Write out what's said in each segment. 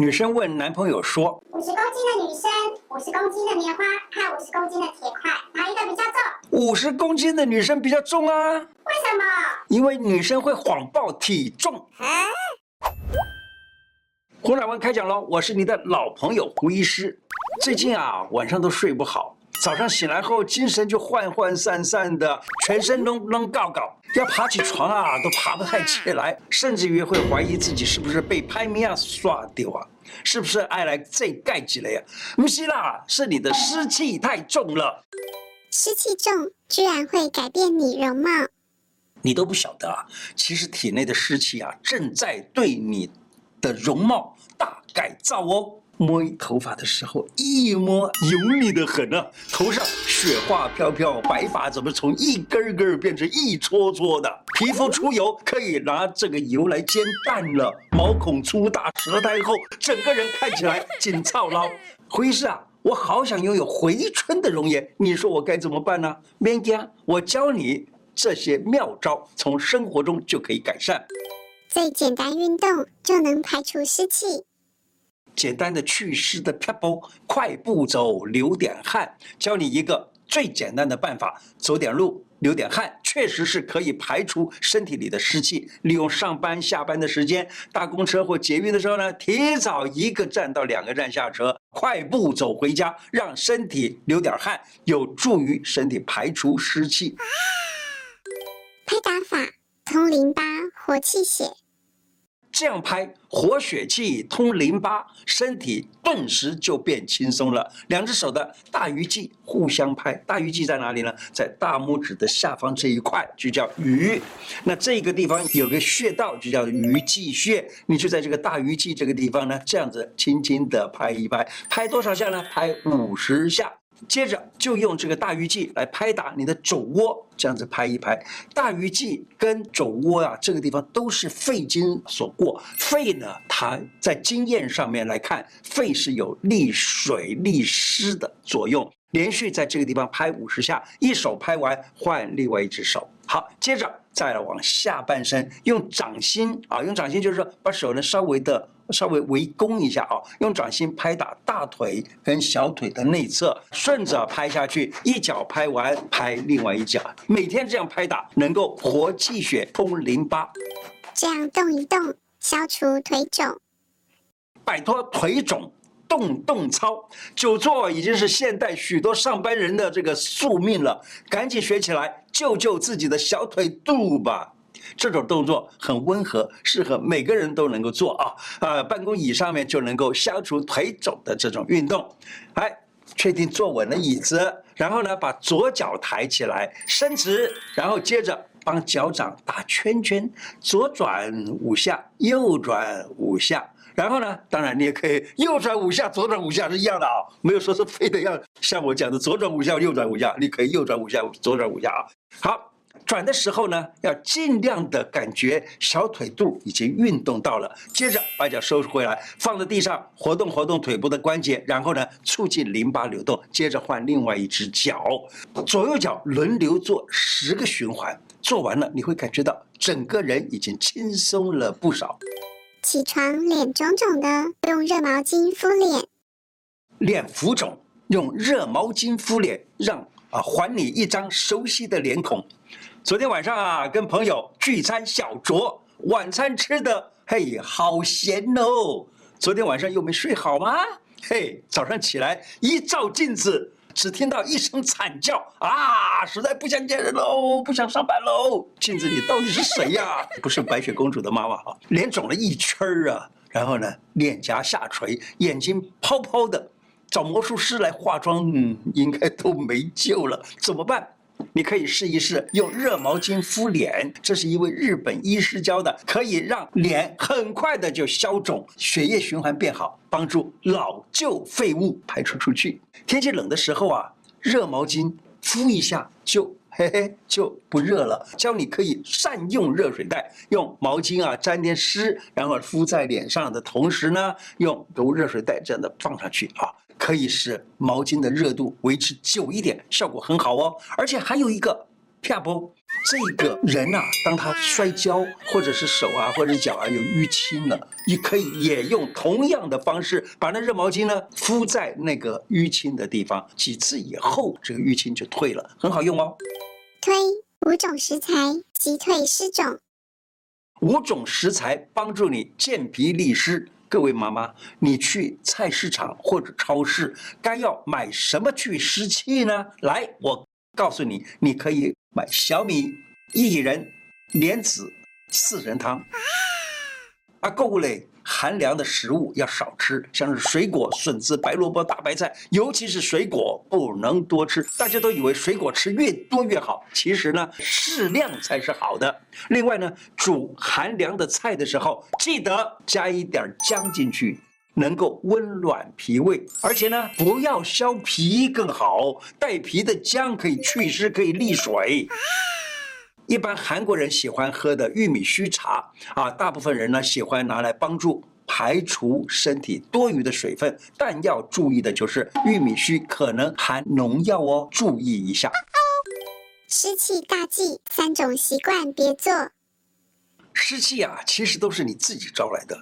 女生问男朋友说：“五十公斤的女生，五十公斤的棉花和五十公斤的铁块，哪一个比较重？”五十公斤的女生比较重啊。为什么？因为女生会谎报体重。啊？胡乃文开讲喽！我是你的老朋友胡医师。最近啊，晚上都睡不好。早上醒来后，精神就涣涣散散的，全身都抡告告，要爬起床啊，都爬不太起来，甚至于会怀疑自己是不是被拍米啊刷掉啊，是不是爱来这盖几了呀？不是啦，是你的湿气太重了。湿气重居然会改变你容貌？你都不晓得啊，其实体内的湿气啊，正在对你的容貌大改造哦。摸头发的时候，一摸油腻的很啊！头上雪花飘飘，白发怎么从一根根变成一撮撮的？皮肤出油，可以拿这个油来煎蛋了。毛孔粗大，舌苔厚，整个人看起来紧操劳。胡医师啊，我好想拥有回春的容颜，你说我该怎么办呢？免惊，我教你这些妙招，从生活中就可以改善。最简单运动就能排除湿气。简单的祛湿的撇步，快步走，流点汗。教你一个最简单的办法，走点路，流点汗，确实是可以排除身体里的湿气。利用上班下班的时间，搭公车或捷运的时候呢，提早一个站到两个站下车，快步走回家，让身体流点汗，有助于身体排除湿气。啊拍打法，通淋巴，活气血。这样拍，活血气，通淋巴，身体顿时就变轻松了。两只手的大鱼际互相拍，大鱼际在哪里呢？在大拇指的下方这一块就叫鱼。那这个地方有个穴道，就叫鱼际穴。你就在这个大鱼际这个地方呢，这样子轻轻的拍一拍，拍多少下呢？拍五十下。接着就用这个大鱼际来拍打你的肘窝，这样子拍一拍。大鱼际跟肘窝啊，这个地方都是肺经所过。肺呢，它在经验上面来看，肺是有利水利湿的作用。连续在这个地方拍五十下，一手拍完换另外一只手。好，接着再来往下半身，用掌心啊，用掌心就是说把手呢稍微的稍微围攻一下啊，用掌心拍打大腿跟小腿的内侧，顺着拍下去，一脚拍完拍另外一脚，每天这样拍打能够活气血、通淋巴。这样动一动，消除腿肿，摆脱腿肿。动动操，久坐已经是现代许多上班人的这个宿命了，赶紧学起来，救救自己的小腿肚吧！这种动作很温和，适合每个人都能够做啊！呃，办公椅上面就能够消除腿肿的这种运动。哎，确定坐稳了椅子，然后呢，把左脚抬起来，伸直，然后接着帮脚掌打圈圈，左转五下，右转五下。然后呢，当然你也可以右转五下，左转五下是一样的啊，没有说是非得要像我讲的左转五下，右转五下，你可以右转五下，左转五下啊。好，转的时候呢，要尽量的感觉小腿肚已经运动到了，接着把脚收回来，放在地上，活动活动腿部的关节，然后呢，促进淋巴流动，接着换另外一只脚，左右脚轮流做十个循环，做完了你会感觉到整个人已经轻松了不少。起床脸肿肿的，用热毛巾敷脸。脸浮肿，用热毛巾敷脸，让啊还你一张熟悉的脸孔。昨天晚上啊，跟朋友聚餐小酌，晚餐吃的嘿好咸哦。昨天晚上又没睡好吗？嘿，早上起来一照镜子。只听到一声惨叫啊！实在不想见人喽，不想上班喽。镜子里到底是谁呀？不是白雪公主的妈妈哈，脸肿了一圈儿啊。然后呢，脸颊下垂，眼睛泡泡的，找魔术师来化妆，嗯，应该都没救了。怎么办？你可以试一试用热毛巾敷脸，这是一位日本医师教的，可以让脸很快的就消肿，血液循环变好，帮助老旧废物排出出去。天气冷的时候啊，热毛巾敷一下就嘿嘿就不热了。教你可以善用热水袋，用毛巾啊沾点湿，然后敷在脸上的同时呢，用如热水袋这样的放上去啊。可以使毛巾的热度维持久一点，效果很好哦。而且还有一个啪不，这个人啊，当他摔跤或者是手啊或者脚啊有淤青了，你可以也用同样的方式把那热毛巾呢敷在那个淤青的地方，几次以后这个淤青就退了，很好用哦。推五种食材击退湿肿，五种食材帮助你健脾利湿。各位妈妈，你去菜市场或者超市，该要买什么去湿气呢？来，我告诉你，你可以买小米、薏仁、莲子、四神汤。啊，购物嘞。寒凉的食物要少吃，像是水果、笋子、白萝卜、大白菜，尤其是水果不能多吃。大家都以为水果吃越多越好，其实呢，适量才是好的。另外呢，煮寒凉的菜的时候，记得加一点姜进去，能够温暖脾胃。而且呢，不要削皮更好，带皮的姜可以祛湿，可以利水。一般韩国人喜欢喝的玉米须茶啊，大部分人呢喜欢拿来帮助排除身体多余的水分，但要注意的就是玉米须可能含农药哦，注意一下。湿气大忌三种习惯别做。湿气啊，其实都是你自己招来的。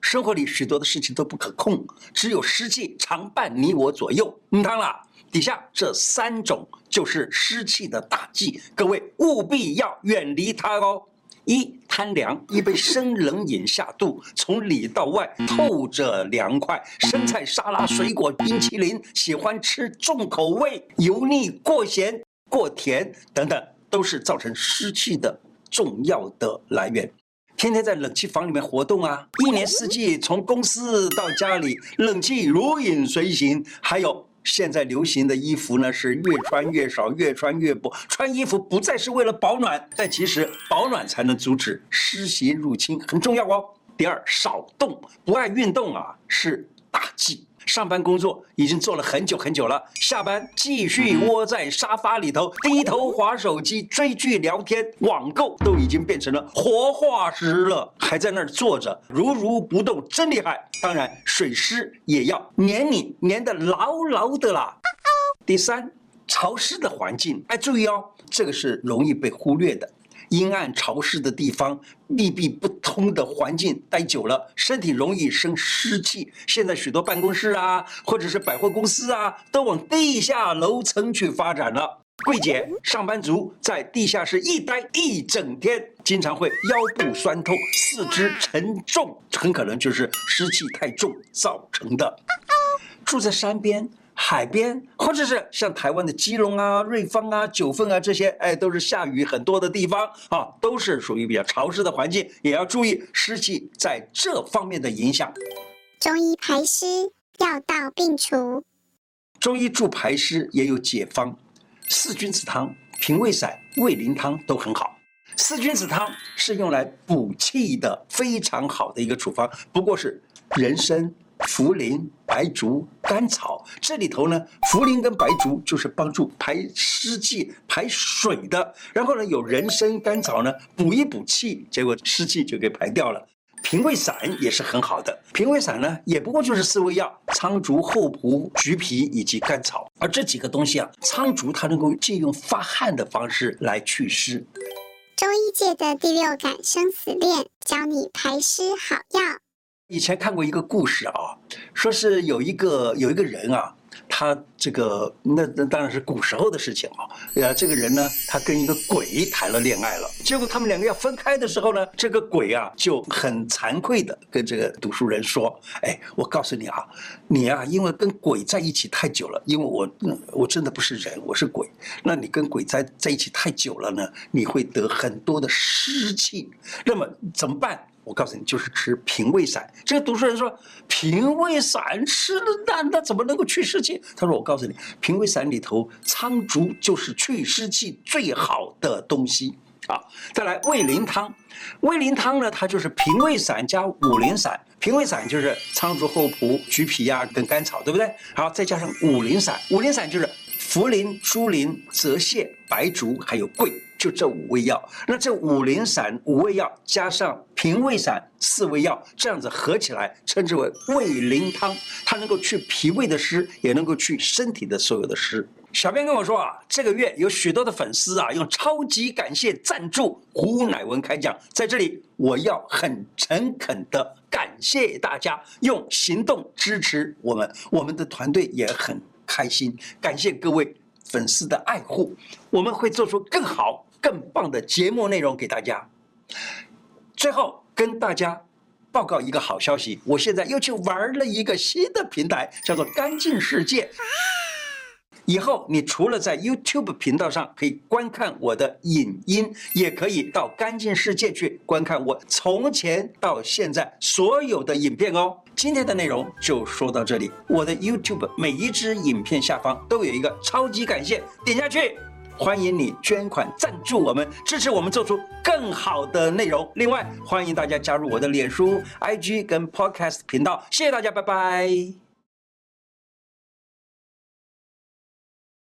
生活里许多的事情都不可控，只有湿气常伴你我左右。嗯，当然。底下这三种就是湿气的大忌，各位务必要远离它哦。一贪凉，一杯生冷饮下肚，从里到外透着凉快。生菜沙拉、水果冰淇淋，喜欢吃重口味、油腻、过咸、过甜等等，都是造成湿气的重要的来源。天天在冷气房里面活动啊，一年四季从公司到家里，冷气如影随形，还有。现在流行的衣服呢，是越穿越少，越穿越薄。穿衣服不再是为了保暖，但其实保暖才能阻止湿邪入侵，很重要哦。第二，少动，不爱运动啊，是大忌。上班工作已经做了很久很久了，下班继续窝在沙发里头，低头划手机、追剧、聊天、网购，都已经变成了活化石了，还在那儿坐着如如不动，真厉害。当然，水湿也要黏你，黏得牢牢的啦。第三，潮湿的环境，哎，注意哦，这个是容易被忽略的。阴暗潮湿的地方，密闭不通的环境待久了，身体容易生湿气。现在许多办公室啊，或者是百货公司啊，都往地下楼层去发展了。柜姐、上班族在地下室一待一整天，经常会腰部酸痛、四肢沉重，很可能就是湿气太重造成的。住在山边。海边，或者是像台湾的基隆啊、瑞芳啊、九份啊这些，哎，都是下雨很多的地方啊，都是属于比较潮湿的环境，也要注意湿气在这方面的影响。中医排湿，药到病除。中医助排湿也有解方，四君子汤、平胃散、胃灵汤都很好。四君子汤是用来补气的，非常好的一个处方，不过是人参。茯苓、白术、甘草，这里头呢，茯苓跟白术就是帮助排湿气、排水的。然后呢，有人参、甘草呢，补一补气，结果湿气就给排掉了。平胃散也是很好的，平胃散呢，也不过就是四味药：苍术、厚朴、橘皮以及甘草。而这几个东西啊，苍术它能够借用发汗的方式来祛湿。中医界的第六感生死恋，教你排湿好药。以前看过一个故事啊，说是有一个有一个人啊，他这个那那当然是古时候的事情啊。呃，这个人呢，他跟一个鬼谈了恋爱了，结果他们两个要分开的时候呢，这个鬼啊就很惭愧的跟这个读书人说：“哎，我告诉你啊，你啊，因为跟鬼在一起太久了，因为我我真的不是人，我是鬼。那你跟鬼在在一起太久了呢，你会得很多的湿气。那么怎么办？”我告诉你，就是吃平胃散。这个读书人说：“平胃散吃了，那那怎么能够去湿气？”他说：“我告诉你，平胃散里头苍术就是去湿气最好的东西啊。”再来胃灵汤，胃灵汤呢，它就是平胃散加五苓散。平胃散就是苍术、厚朴、橘皮呀、跟甘草，对不对？好，再加上五苓散，五苓散就是茯苓、猪苓、泽泻、白术，还有桂。就这五味药，那这五苓散五味药加上平胃散四味药，这样子合起来称之为胃灵汤，它能够去脾胃的湿，也能够去身体的所有的湿。小编跟我说啊，这个月有许多的粉丝啊，用超级感谢赞助胡乃文开讲，在这里我要很诚恳的感谢大家用行动支持我们，我们的团队也很开心，感谢各位粉丝的爱护，我们会做出更好、更棒的节目内容给大家。最后跟大家报告一个好消息，我现在又去玩了一个新的平台，叫做“干净世界”。以后你除了在 YouTube 频道上可以观看我的影音，也可以到干净世界去观看我从前到现在所有的影片哦。今天的内容就说到这里，我的 YouTube 每一支影片下方都有一个超级感谢，点下去，欢迎你捐款赞助我们，支持我们做出更好的内容。另外，欢迎大家加入我的脸书、IG 跟 Podcast 频道，谢谢大家，拜拜。